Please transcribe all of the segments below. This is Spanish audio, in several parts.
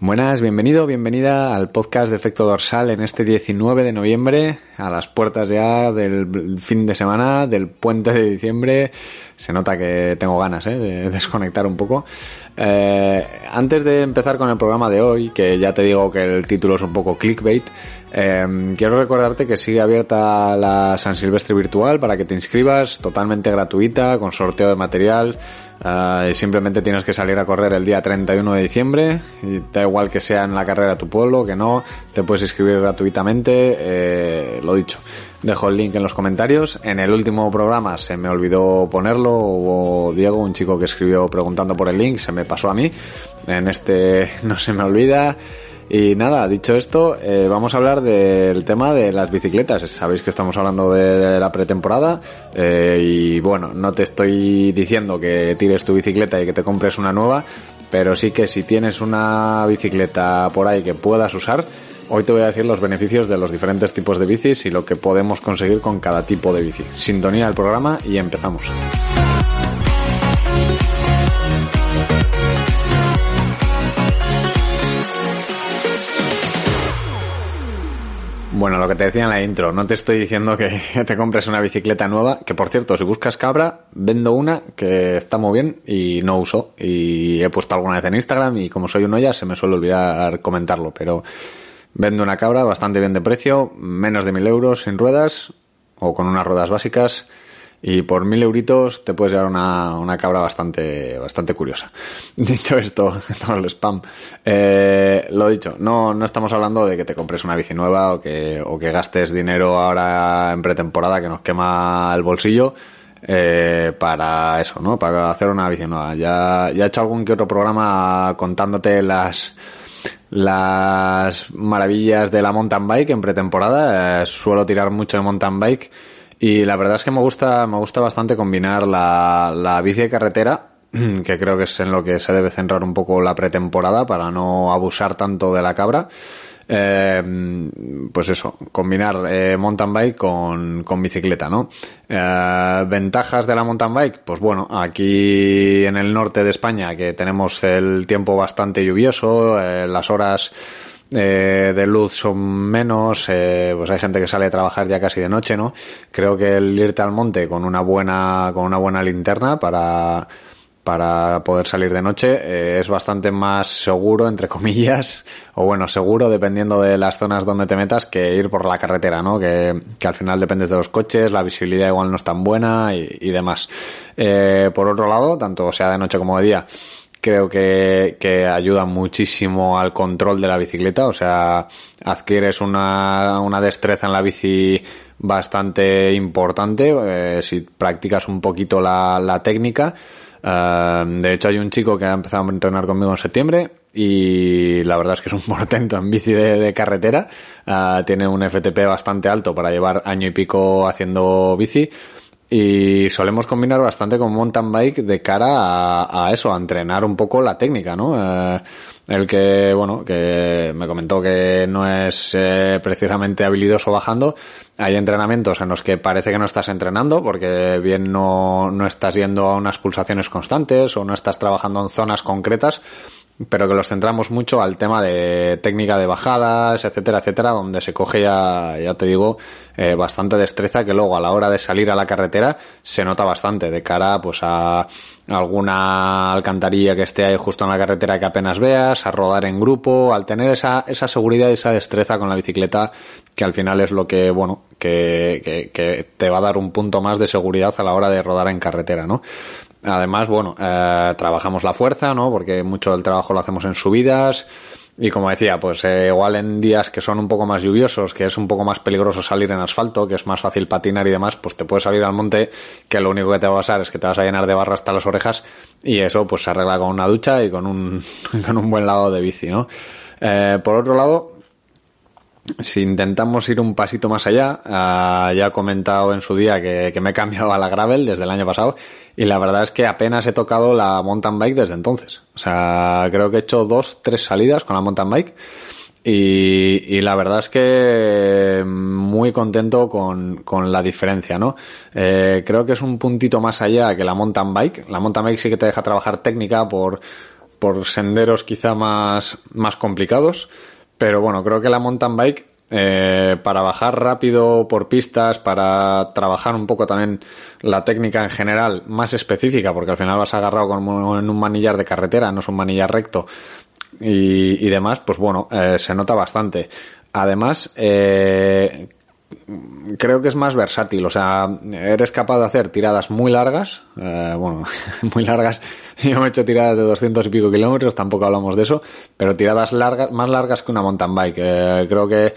Buenas, bienvenido, bienvenida al podcast de Efecto Dorsal en este 19 de noviembre, a las puertas ya del fin de semana, del puente de diciembre. Se nota que tengo ganas ¿eh? de desconectar un poco. Eh, antes de empezar con el programa de hoy, que ya te digo que el título es un poco clickbait, eh, quiero recordarte que sigue abierta la San Silvestre virtual para que te inscribas, totalmente gratuita, con sorteo de material. Uh, simplemente tienes que salir a correr el día 31 de diciembre y da igual que sea en la carrera tu pueblo, que no, te puedes inscribir gratuitamente, eh, lo dicho. Dejo el link en los comentarios. En el último programa se me olvidó ponerlo, hubo Diego, un chico que escribió preguntando por el link, se me pasó a mí. En este no se me olvida. Y nada, dicho esto, eh, vamos a hablar del tema de las bicicletas. Sabéis que estamos hablando de, la pretemporada eh, y bueno, no te estoy diciendo que tires tu bicicleta y que te compres una nueva, pero sí que si tienes una bicicleta por ahí que puedas usar, hoy te voy a decir los beneficios de los diferentes tipos de bicis y lo que podemos conseguir con cada tipo de bici. Sintonía del programa y empezamos. Bueno, lo que te decía en la intro, no te estoy diciendo que te compres una bicicleta nueva, que por cierto, si buscas cabra, vendo una que está muy bien y no uso. Y he puesto alguna vez en Instagram y como soy uno ya se me suele olvidar comentarlo, pero vendo una cabra bastante bien de precio, menos de mil euros sin ruedas o con unas ruedas básicas y por mil euritos te puedes llevar una, una cabra bastante, bastante curiosa. Dicho esto, todo el spam, eh, lo dicho, no, no estamos hablando de que te compres una bici nueva o que, o que gastes dinero ahora en pretemporada que nos quema el bolsillo. Eh, para eso, ¿no? Para hacer una bici nueva. Ya, ya he hecho algún que otro programa contándote las, las maravillas de la mountain bike en pretemporada. Eh, suelo tirar mucho de mountain bike y la verdad es que me gusta, me gusta bastante combinar la, la bici de carretera, que creo que es en lo que se debe centrar un poco la pretemporada para no abusar tanto de la cabra. Eh, pues eso, combinar eh, mountain bike con, con bicicleta, ¿no? Eh, ventajas de la mountain bike, pues bueno, aquí en el norte de España que tenemos el tiempo bastante lluvioso, eh, las horas eh, de luz son menos, eh, pues hay gente que sale a trabajar ya casi de noche, ¿no? Creo que el irte al monte con una buena, con una buena linterna para, para poder salir de noche eh, es bastante más seguro, entre comillas, o bueno, seguro dependiendo de las zonas donde te metas que ir por la carretera, ¿no? Que, que al final dependes de los coches, la visibilidad igual no es tan buena y, y demás. Eh, por otro lado, tanto sea de noche como de día, creo que, que ayuda muchísimo al control de la bicicleta, o sea, adquieres una, una destreza en la bici bastante importante eh, si practicas un poquito la, la técnica. Uh, de hecho, hay un chico que ha empezado a entrenar conmigo en septiembre y la verdad es que es un portento en bici de, carretera. Uh, tiene un FTP bastante alto para llevar año y pico haciendo bici y solemos combinar bastante con mountain bike de cara a, eso, a entrenar un poco la técnica, ¿no? Eh, el que, bueno, que me comentó que no es eh, precisamente habilidoso bajando, hay entrenamientos en los que parece que no estás entrenando porque bien no, no estás yendo a unas pulsaciones constantes o no estás trabajando en zonas concretas, pero que los centramos mucho al tema de técnica de bajadas, etcétera, etcétera, donde se coge ya, ya te digo, eh, bastante destreza que luego a la hora de salir a la carretera se nota bastante de cara pues a alguna alcantarilla que esté ahí justo en la carretera que apenas veas, a rodar en grupo, al tener esa, esa seguridad y esa destreza con la bicicleta que al final es lo que, bueno, que, que, que te va a dar un punto más de seguridad a la hora de rodar en carretera, ¿no? Además, bueno, eh, trabajamos la fuerza, ¿no? Porque mucho del trabajo lo hacemos en subidas. Y como decía, pues eh, igual en días que son un poco más lluviosos, que es un poco más peligroso salir en asfalto, que es más fácil patinar y demás, pues te puedes salir al monte, que lo único que te va a pasar es que te vas a llenar de barro hasta las orejas y eso pues se arregla con una ducha y con un, con un buen lado de bici, ¿no? Eh, por otro lado, si intentamos ir un pasito más allá, uh, ya he comentado en su día que, que, me he cambiado a la gravel desde el año pasado y la verdad es que apenas he tocado la mountain bike desde entonces. O sea, creo que he hecho dos, tres salidas con la mountain bike y, y la verdad es que muy contento con, con la diferencia, ¿no? Eh, creo que es un puntito más allá que la mountain bike. La mountain bike sí que te deja trabajar técnica por por senderos quizá más, más complicados. Pero bueno, creo que la mountain bike, eh, para bajar rápido por pistas, para trabajar un poco también la técnica en general más específica, porque al final vas agarrado como en un manillar de carretera, no es un manillar recto y, y demás, pues bueno, eh, se nota bastante. Además, eh, creo que es más versátil, o sea, eres capaz de hacer tiradas muy largas, eh, bueno, muy largas, yo me he hecho tiradas de 200 y pico kilómetros, tampoco hablamos de eso, pero tiradas largas, más largas que una mountain bike. Eh, creo que,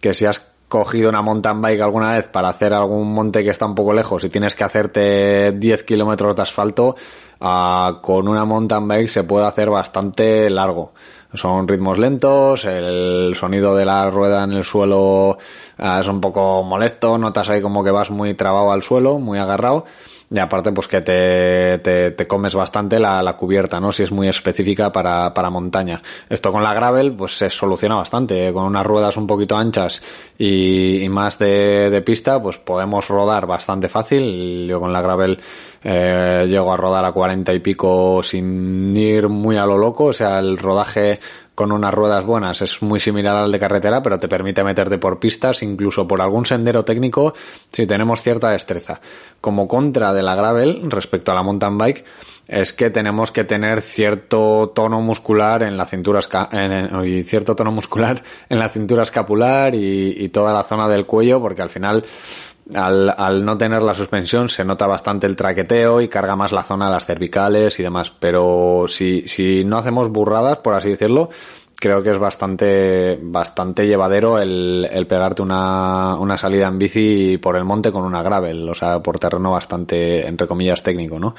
que si has cogido una mountain bike alguna vez para hacer algún monte que está un poco lejos y tienes que hacerte 10 kilómetros de asfalto, uh, con una mountain bike se puede hacer bastante largo. Son ritmos lentos, el sonido de la rueda en el suelo uh, es un poco molesto, notas ahí como que vas muy trabado al suelo, muy agarrado. Y aparte, pues que te, te, te comes bastante la, la, cubierta, ¿no? Si es muy específica para, para montaña. Esto con la gravel, pues se soluciona bastante. Con unas ruedas un poquito anchas y, y más de, de, pista, pues podemos rodar bastante fácil. Yo con la gravel eh, llego a rodar a 40 y pico sin ir muy a lo loco. O sea, el rodaje con unas ruedas buenas es muy similar al de carretera, pero te permite meterte por pistas, incluso por algún sendero técnico, si tenemos cierta destreza. Como contra de la gravel respecto a la mountain bike, es que tenemos que tener cierto tono muscular en la cintura en, y cierto tono muscular en la cintura escapular y, y toda la zona del cuello, porque al final al, al, no tener la suspensión se nota bastante el traqueteo y carga más la zona de las cervicales y demás. Pero si, si no hacemos burradas, por así decirlo, creo que es bastante, bastante llevadero el, el pegarte una, una salida en bici por el monte con una gravel, o sea, por terreno bastante, entre comillas, técnico, ¿no?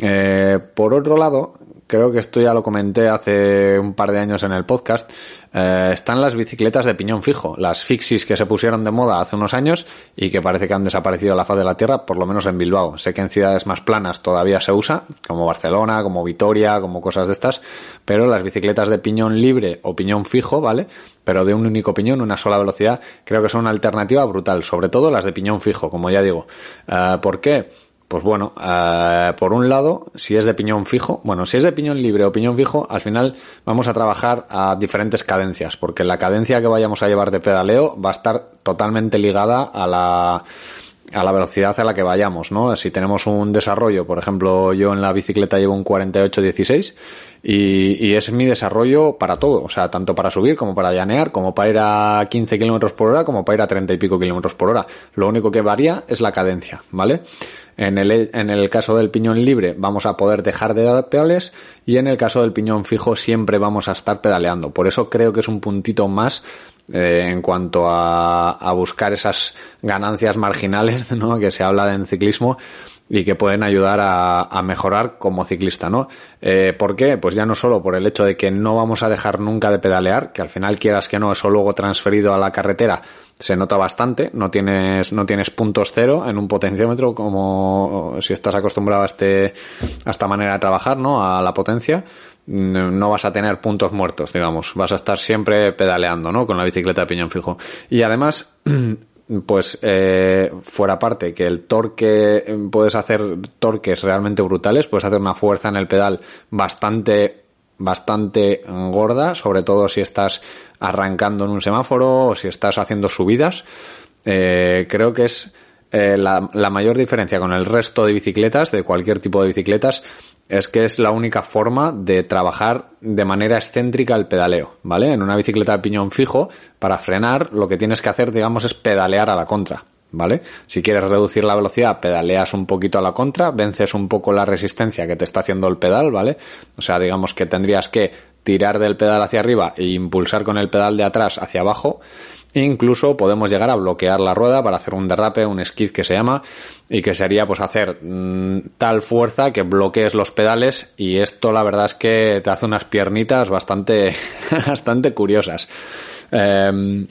Eh, por otro lado, creo que esto ya lo comenté hace un par de años en el podcast, eh, están las bicicletas de piñón fijo, las fixis que se pusieron de moda hace unos años y que parece que han desaparecido a la faz de la tierra, por lo menos en Bilbao. Sé que en ciudades más planas todavía se usa, como Barcelona, como Vitoria, como cosas de estas, pero las bicicletas de piñón libre o piñón fijo, ¿vale? Pero de un único piñón, una sola velocidad, creo que son una alternativa brutal, sobre todo las de piñón fijo, como ya digo. Eh, ¿Por qué? Pues bueno, uh, por un lado, si es de piñón fijo, bueno, si es de piñón libre o piñón fijo, al final vamos a trabajar a diferentes cadencias, porque la cadencia que vayamos a llevar de pedaleo va a estar totalmente ligada a la, a la velocidad a la que vayamos, ¿no? Si tenemos un desarrollo, por ejemplo, yo en la bicicleta llevo un 48-16 y, y, es mi desarrollo para todo, o sea, tanto para subir como para llanear, como para ir a 15 kilómetros por hora, como para ir a 30 y pico kilómetros por hora. Lo único que varía es la cadencia, ¿vale? En el, en el caso del piñón libre vamos a poder dejar de dar pedales y en el caso del piñón fijo siempre vamos a estar pedaleando. Por eso creo que es un puntito más eh, en cuanto a, a, buscar esas ganancias marginales ¿no? que se habla en ciclismo y que pueden ayudar a, a mejorar como ciclista, ¿no? Eh, ¿Por qué? Pues ya no solo por el hecho de que no vamos a dejar nunca de pedalear, que al final quieras que no, eso luego transferido a la carretera se nota bastante, no tienes, no tienes puntos cero en un potenciómetro como si estás acostumbrado a este, a esta manera de trabajar, ¿no? A la potencia, no vas a tener puntos muertos, digamos, vas a estar siempre pedaleando, ¿no? Con la bicicleta de piñón fijo. Y además, pues eh, fuera parte que el torque puedes hacer torques realmente brutales puedes hacer una fuerza en el pedal bastante bastante gorda sobre todo si estás arrancando en un semáforo o si estás haciendo subidas. Eh, creo que es eh, la mayor diferencia con el resto de bicicletas de cualquier tipo de bicicletas es que es la única forma de trabajar de manera excéntrica el pedaleo, ¿vale? En una bicicleta de piñón fijo, para frenar, lo que tienes que hacer, digamos, es pedalear a la contra, ¿vale? Si quieres reducir la velocidad, pedaleas un poquito a la contra, vences un poco la resistencia que te está haciendo el pedal, ¿vale? O sea, digamos que tendrías que tirar del pedal hacia arriba e impulsar con el pedal de atrás hacia abajo Incluso podemos llegar a bloquear la rueda para hacer un derrape, un skid que se llama, y que sería pues hacer mmm, tal fuerza que bloquees los pedales y esto la verdad es que te hace unas piernitas bastante, bastante curiosas. Eh,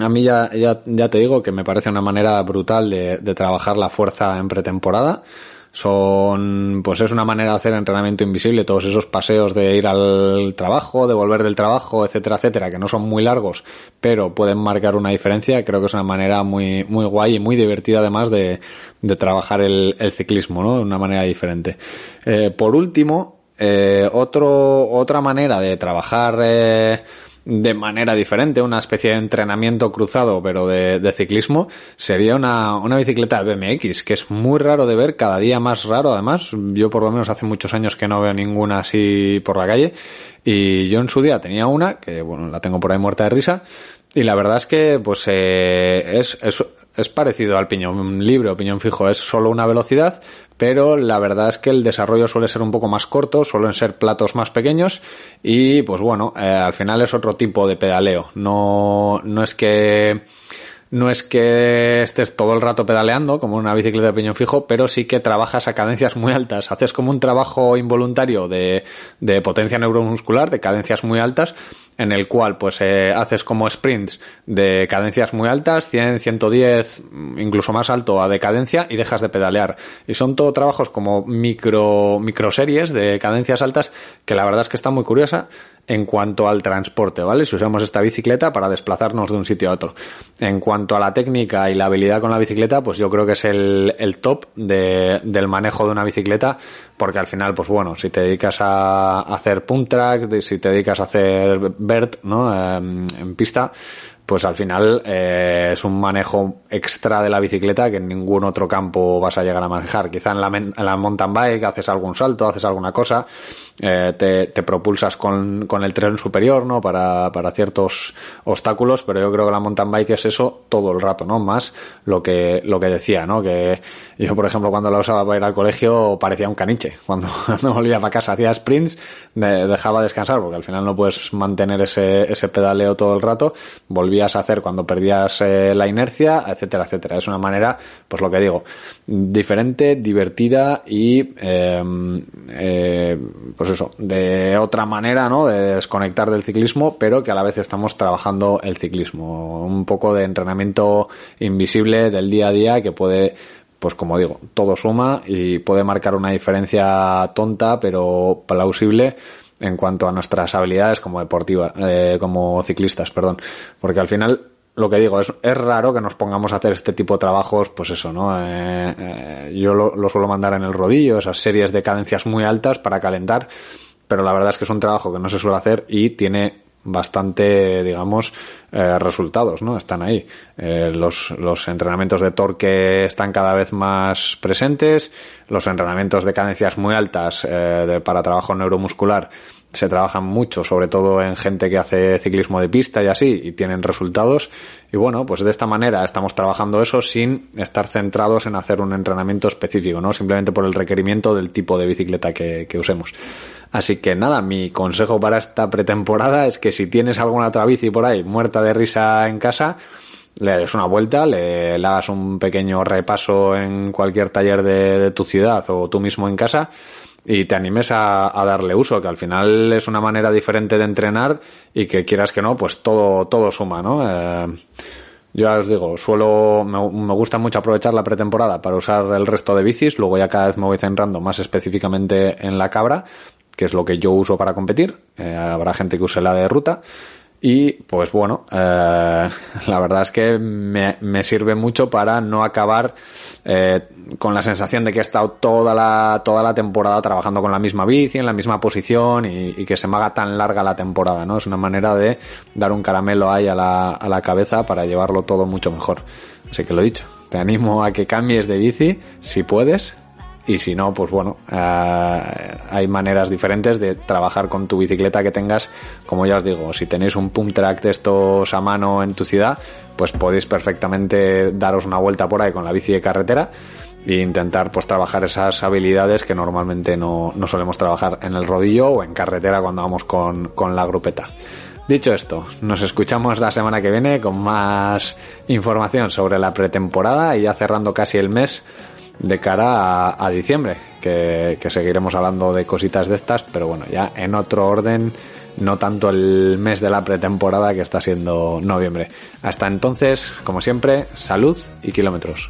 a mí ya, ya, ya te digo que me parece una manera brutal de trabajar la fuerza en pretemporada son, pues es una manera de hacer entrenamiento invisible, todos esos paseos de ir al trabajo, de volver del trabajo, etcétera, etcétera, que no son muy largos, pero pueden marcar una diferencia, creo que es una manera muy, muy guay y muy divertida además de, de trabajar el, el ciclismo, ¿no? De una manera diferente. Eh, por último, eh, otro, otra manera de trabajar eh, de manera diferente, una especie de entrenamiento cruzado, pero de, ciclismo, sería una, una bicicleta BMX, que es muy raro de ver, cada día más raro además. Yo por lo menos hace muchos años que no veo ninguna así por la calle. Y yo en su día tenía una, que bueno, la tengo por ahí muerta de risa, y la verdad es que, pues, eh, es, es, es, parecido al piñón libre o piñón fijo. Es solo una velocidad, pero la verdad es que el desarrollo suele ser un poco más corto, suelen ser platos más pequeños y, pues bueno, eh, al final es otro tipo de pedaleo. No, no es que no es que estés todo el rato pedaleando como una bicicleta de piñón fijo, pero sí que trabajas a cadencias muy altas. Haces como un trabajo involuntario de, de potencia neuromuscular, de cadencias muy altas, en el cual pues eh, haces como sprints de cadencias muy altas, 100, 110, incluso más alto a decadencia y dejas de pedalear. Y son todo trabajos como micro, micro series de cadencias altas que la verdad es que está muy curiosa en cuanto al transporte, ¿vale? Si usamos esta bicicleta para desplazarnos de un sitio a otro. En cuanto a la técnica y la habilidad con la bicicleta, pues yo creo que es el, el top de, del manejo de una bicicleta, porque al final, pues bueno, si te dedicas a hacer pump track, si te dedicas a hacer BERT, ¿no? Em, en pista, pues al final eh, es un manejo extra de la bicicleta que en ningún otro campo vas a llegar a manejar. Quizá en la, en la mountain bike haces algún salto, haces alguna cosa, eh, te, te, propulsas con, con, el tren superior, ¿no? Para, para ciertos obstáculos, pero yo creo que la mountain bike es eso todo el rato, ¿no? Más lo que, lo que decía, ¿no? Que yo, por ejemplo, cuando la usaba para ir al colegio parecía un caniche. Cuando, cuando volvía para casa hacía sprints, me dejaba descansar porque al final no puedes mantener ese, ese pedaleo todo el rato. Volvía a hacer cuando perdías eh, la inercia, etcétera, etcétera. Es una manera, pues lo que digo, diferente, divertida y, em, eh, pues eso, de otra manera, ¿no? De desconectar del ciclismo, pero que a la vez estamos trabajando el ciclismo. Un poco de entrenamiento invisible del día a día que puede pues como digo, todo suma y puede marcar una diferencia tonta pero plausible en cuanto a nuestras habilidades como deportiva, eh, como ciclistas, perdón. Porque al final, lo que digo, es, es raro que nos pongamos a hacer este tipo de trabajos, pues eso, ¿no? Eh, eh, yo lo, lo, suelo mandar en el rodillo, esas series de cadencias muy altas para calentar, pero la verdad es que es un trabajo que no se suele hacer y tiene bastante, digamos, eh, resultados, ¿no? Están ahí. Eh, los, los entrenamientos de torque están cada vez más presentes, los entrenamientos de cadencias muy altas de, para trabajo neuromuscular se trabajan mucho, sobre todo en gente que hace ciclismo de pista y así, y tienen resultados. Y bueno, pues de esta manera estamos trabajando eso sin estar centrados en hacer un entrenamiento específico, ¿no? Simplemente por el requerimiento del tipo de bicicleta que, usemos. Así que nada, mi consejo para esta pretemporada es que si tienes alguna otra por ahí muerta de risa en casa, le des una vuelta, le, le hagas un pequeño repaso en cualquier taller de, de, tu ciudad o tú mismo en casa y te animes a, a, darle uso, que al final es una manera diferente de entrenar y que quieras que no, pues todo, todo suma, ¿no? Eh, yo ya os digo, suelo, me, gusta mucho aprovechar la pretemporada para usar el resto de bicis, luego ya cada vez me voy centrando más específicamente en la cabra, que es lo que yo uso para competir. Eh, habrá gente que use la de ruta. Y pues bueno, eh, la verdad es que me, me, sirve mucho para no acabar eh, con la sensación de que he estado toda la, toda la temporada trabajando con la misma bici, en la misma posición y, y, que se me haga tan larga la temporada, ¿no? Es una manera de dar un caramelo ahí a la, a la cabeza para llevarlo todo mucho mejor. Así que lo he dicho, te animo a que cambies de bici si puedes, y si no, pues bueno, eh, hay maneras diferentes de trabajar con tu bicicleta que tengas, como ya os digo, si tenéis un pump track de estos a mano en tu ciudad, pues podéis perfectamente daros una vuelta por ahí con la bici de carretera e intentar pues trabajar esas habilidades que normalmente no, no solemos trabajar en el rodillo o en carretera cuando vamos con, con la grupeta. Dicho esto, nos escuchamos la semana que viene con más información sobre la pretemporada y ya cerrando casi el mes de cara a, a diciembre, que, que, seguiremos hablando de cositas de estas, pero bueno, ya en otro orden, no tanto el mes de la pretemporada que está siendo noviembre. Hasta entonces, como siempre, salud y kilómetros.